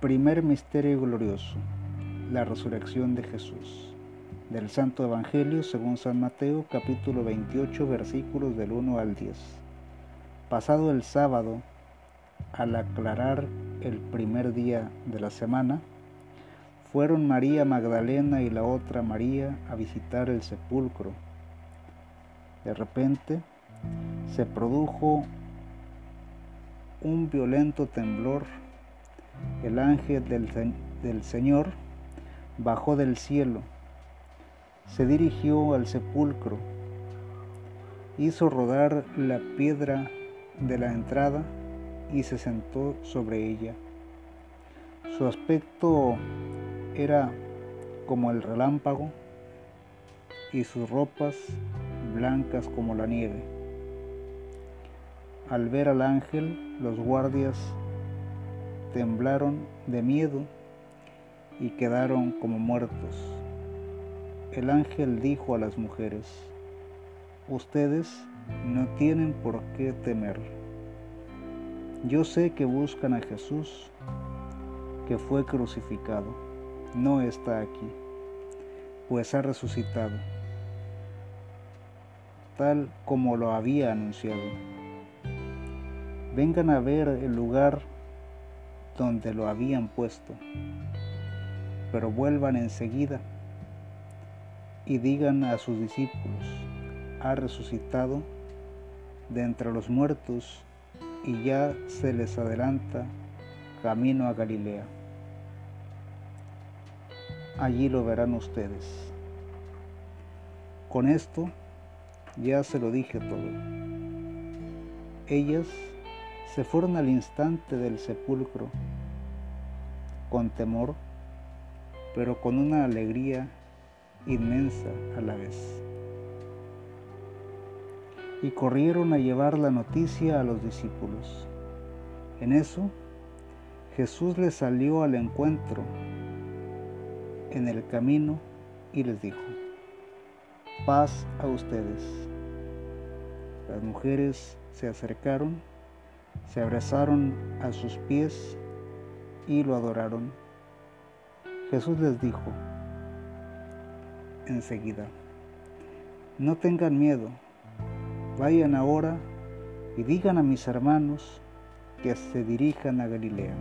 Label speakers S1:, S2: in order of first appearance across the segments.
S1: Primer misterio glorioso, la resurrección de Jesús. Del Santo Evangelio según San Mateo capítulo 28 versículos del 1 al 10. Pasado el sábado, al aclarar el primer día de la semana, fueron María Magdalena y la otra María a visitar el sepulcro. De repente se produjo un violento temblor. El ángel del, Señor bajó del cielo, se dirigió al sepulcro, hizo rodar la piedra de la entrada y se sentó sobre ella. Su aspecto era como el relámpago y sus ropas blancas como la nieve. Al ver al ángel, los guardias temblaron de miedo y quedaron como muertos. El ángel dijo a las mujeres, ustedes no tienen por qué temer. Yo sé que buscan a Jesús, que fue crucificado no está aquí, pues ha resucitado, tal como lo había anunciado. Vengan a ver el lugar donde lo habían puesto, pero vuelvan enseguida y digan a sus discípulos, ha resucitado de entre los muertos y ya se les adelanta camino a Galilea allí lo verán ustedes. Con esto ya se lo dije todo. Ellas se fueron al instante del sepulcro, con temor, pero con una alegría inmensa a la vez. Y corrieron a llevar la noticia a los discípulos. En eso, Jesús les salió al encuentro en el camino y les dijo, paz a ustedes. Las mujeres se acercaron, se abrazaron a sus pies y lo adoraron. Jesús les dijo enseguida, no tengan miedo, vayan ahora y digan a mis hermanos que se dirijan a Galilea.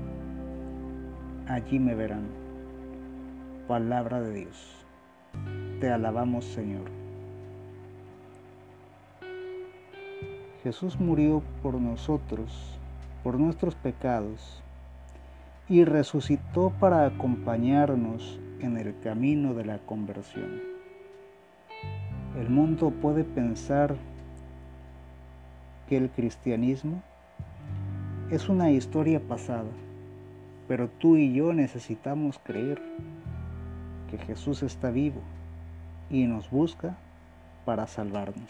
S1: Allí me verán. Palabra de Dios. Te alabamos Señor. Jesús murió por nosotros, por nuestros pecados, y resucitó para acompañarnos en el camino de la conversión. El mundo puede pensar que el cristianismo es una historia pasada, pero tú y yo necesitamos creer que Jesús está vivo y nos busca para salvarnos.